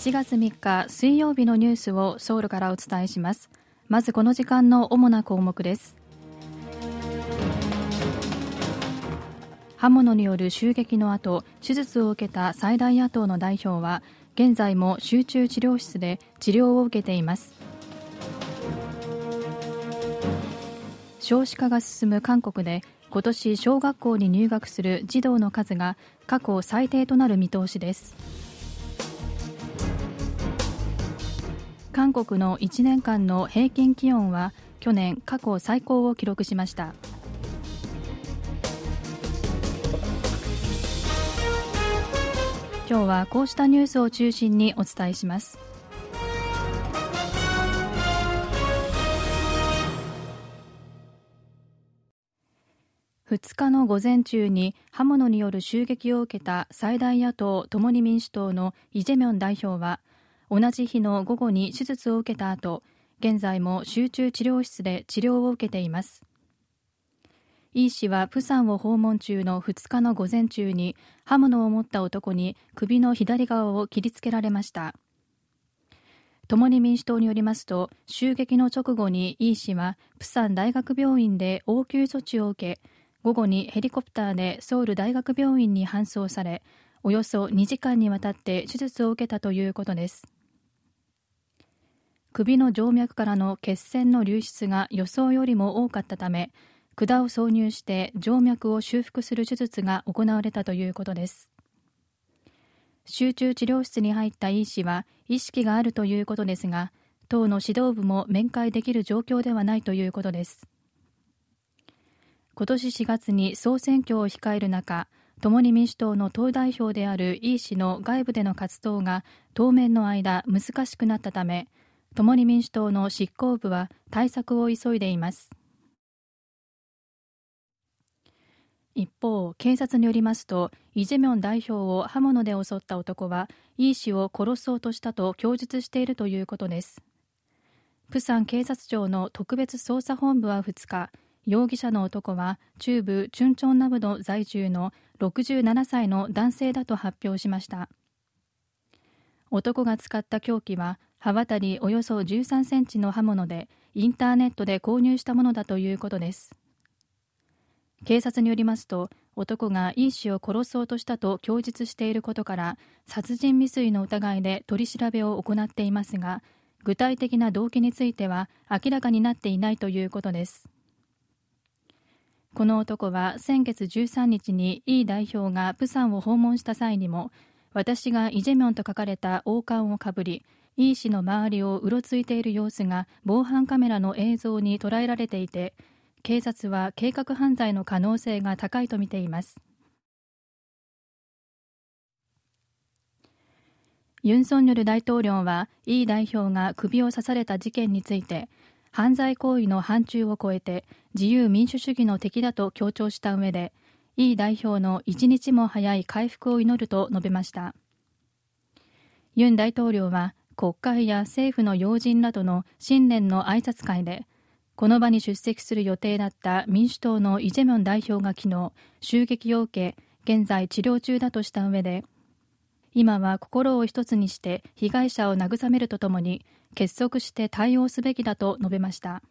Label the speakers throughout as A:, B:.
A: 1月3日水曜日のニュースをソウルからお伝えします。まずこの時間の主な項目です。刃物による襲撃の後手術を受けた最大野党の代表は現在も集中治療室で治療を受けています。少子化が進む韓国で今年小学校に入学する児童の数が過去最低となる見通しです。韓国の1年間の平均気温は去年過去最高を記録しました。今日はこうしたニュースを中心にお伝えします。2日の午前中に刃物による襲撃を受けた最大野党共に民主党のイ・ジェミョン代表は同じ日の午後に手術を受けた後現在も集中治療室で治療を受けています。イ氏はプサンを訪問中の2日の午前中に刃物を持った男に首の左側を切りつけられました。共に民主党によりますと襲撃の直後にイ氏はプサン大学病院で応急措置を受け午後にヘリコプターでソウル大学病院に搬送されおよそ2時間にわたって手術を受けたということです。首の静脈からの血栓の流出が予想よりも多かったため管を挿入して静脈を修復する手術が行われたということです。集中治療室に入った医師は意識があるということですが党の指導部も面会できる状況ではないということです。今年4月に総選挙を控える中共に民主党の党代表であるイ氏の外部での活動が当面の間難しくなったため共に民主党の執行部は対策を急いでいます。一方警察によりますとイ・ジェミョン代表を刃物で襲った男はイ氏を殺そうとしたと供述しているということです。プサン警察庁の特別捜査本部は2日容疑者の男は中部チュンチョンナブド在住の67歳の男性だと発表しました。男が使った凶器は刃渡りおよそ13センチの刃物でインターネットで購入したものだということです。警察によりますと男がイ氏を殺そうとしたと供述していることから殺人未遂の疑いで取り調べを行っていますが具体的な動機については明らかになっていないということです。この男は先月13日にイ代表がプサンを訪問した際にも私がイ・ジェミョンと書かれた王冠をかぶりイ氏の周りをうろついている様子が防犯カメラの映像に捉えられていて警察は計画犯罪の可能性が高いとみています。ユン・ソンニョル大統領はイ代表が首を刺された事件について犯罪行為の範疇を超えて自由民主主義の敵だと強調した上でイ代表の一日も早い回復を祈ると述べました。ユン大統領は国会や政府の要人などの新年の挨拶会でこの場に出席する予定だった民主党のイ・ジェミョン代表が昨日襲撃を受け現在治療中だとした上で今は心を一つにして被害者を慰めるとともに結束して対応すべきだと述べました。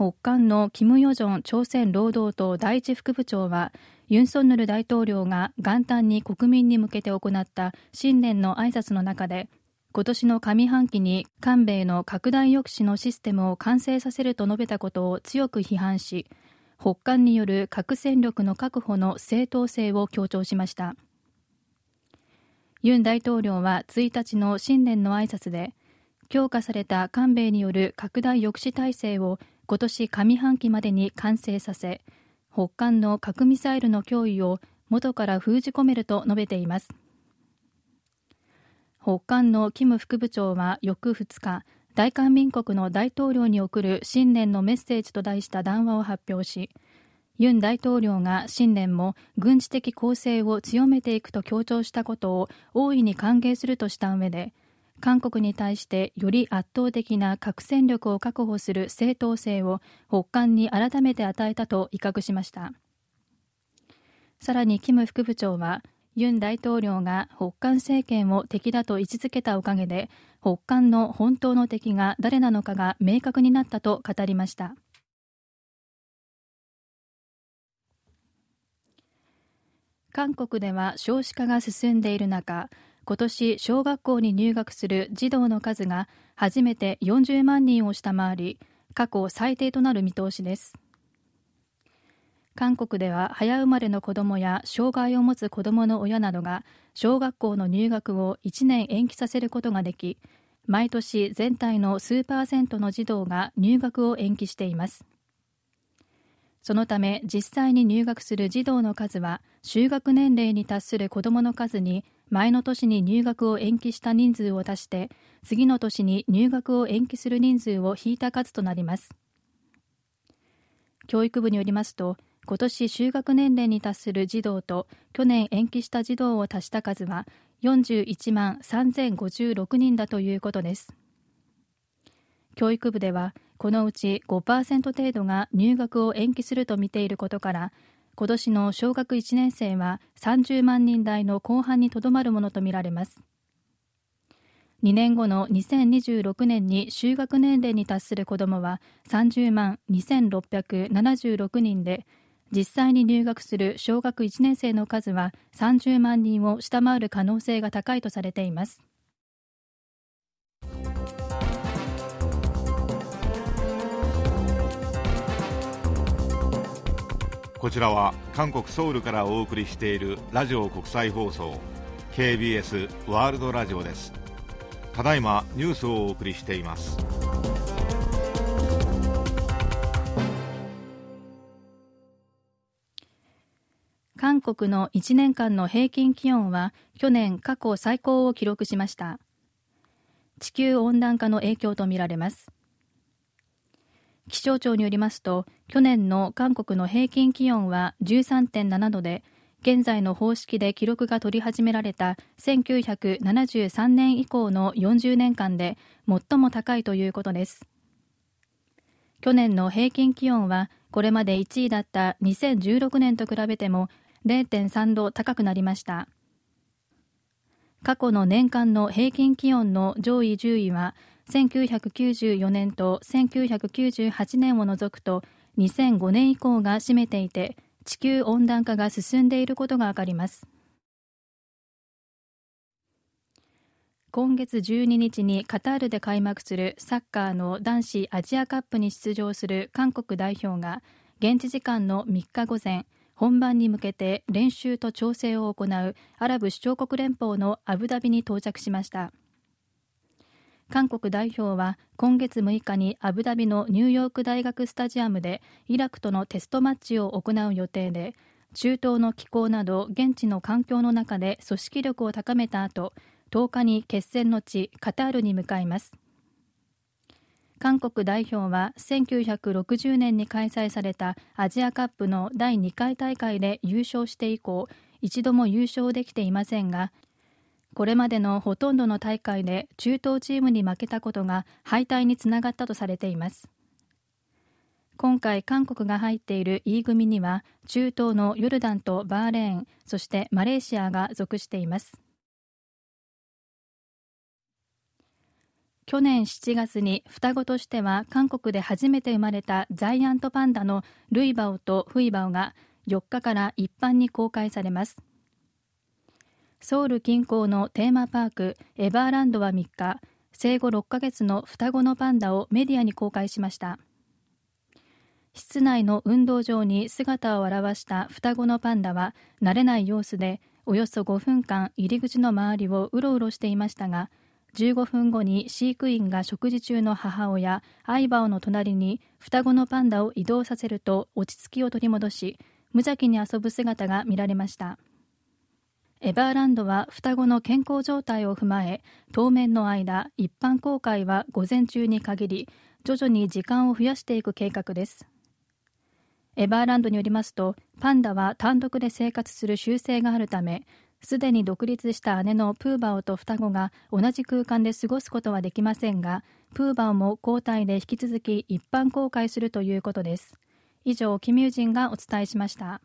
A: 北韓のキム・ヨジョン朝鮮労働党第一副部長はユン・ソンヌル大統領が元旦に国民に向けて行った新年の挨拶の中で今年の上半期に韓米の拡大抑止のシステムを完成させると述べたことを強く批判し北韓による核戦力の確保の正当性を強調しました。ユン大統領は1日の新年の挨拶で強化された韓米による拡大抑止体制を今年上半期までに完成させ北韓の核ミサイルの脅威を元から封じ込めると述べています。北韓のキム副部長は翌2日大韓民国の大統領に送る新年のメッセージと題した談話を発表しユン大統領が新年も軍事的攻勢を強めていくと強調したことを大いに歓迎するとした上で韓国に対してより圧倒的な核戦力を確保する正当性を北韓に改めて与えたと威嚇しました。さらにキム副部長はユン大統領が北韓政権を敵だと位置づけたおかげで北韓の本当の敵が誰なのかが明確になったと語りました。韓国では少子化が進んでいる中今年小学校に入学する児童の数が初めて40万人を下回り過去最低となる見通しです。韓国では早生まれの子どもや障害を持つ子どもの親などが小学校の入学を1年延期させることができ毎年全体の数パーセントの児童が入学を延期しています。そのため実際に入学する児童の数は就学年齢に達する子どもの数に前の年に入学を延期した人数を足して次の年に入学を延期する人数を引いた数となります。教育部によりますと今年就学年齢に達する児童と去年延期した児童を足した数は41万3056人だということです。教育部ではこのうち5%程度が入学を延期すると見ていることから今年の小学1年生は30万人台の後半にとどまるものとみられます。2年後の2026年に就学年齢に達する子どもは30万2676人で実際に入学する小学1年生の数は30万人を下回る可能性が高いとされています。
B: こちらは韓国ソウルからお送りしているラジオ国際放送 KBS ワールドラジオです。ただいまニュースをお送りしています。
A: 韓国の1年間の平均気温は去年過去最高を記録しました。地球温暖化の影響とみられます。気象庁によりますと去年の韓国の平均気温は13.7度で現在の方式で記録が取り始められた1973年以降の40年間で最も高いということです。去年の平均気温はこれまで1位だった2016年と比べても0.3度高くなりました。過去の年間の平均気温の上位10位は1994年と1998年を除くと2005年以降が占めていて地球温暖化が進んでいることがわかります。今月12日にカタールで開幕するサッカーの男子アジアカップに出場する韓国代表が現地時間の3日午前本番に向けて練習と調整を行うアラブ首長国連邦のアブダビに到着しました。韓国代表は今月6日にアブダビのニューヨーク大学スタジアムでイラクとのテストマッチを行う予定で中東の気候など現地の環境の中で組織力を高めた後10日に決戦の地カタールに向かいます。韓国代表は1960年に開催されたアジアカップの第2回大会で優勝して以降一度も優勝できていませんがこれまでのほとんどの大会で中東チームに負けたことが敗退につながったとされています。今回韓国が入っている E 組には中東のヨルダンとバーレーンそしてマレーシアが属しています。去年7月に双子としては韓国で初めて生まれたジャイアントパンダのルイバオとフイバオが4日から一般に公開されます。ソウル近郊のテーマパークエバーランドは3日生後6ヶ月の双子のパンダをメディアに公開しました。室内の運動場に姿を現した双子のパンダは慣れない様子でおよそ5分間入り口の周りをうろうろしていましたが15分後に飼育員が食事中の母親アイバオの隣に双子のパンダを移動させると落ち着きを取り戻し無邪気に遊ぶ姿が見られました。エバーランドは双子の健康状態を踏まえ当面の間一般公開は午前中に限り徐々に時間を増やしていく計画です。エバーランドによりますとパンダは単独で生活する習性があるためすでに独立した姉のプーバオと双子が同じ空間で過ごすことはできませんがプーバオも交代で引き続き一般公開するということです。以上キミュージンがお伝えしました。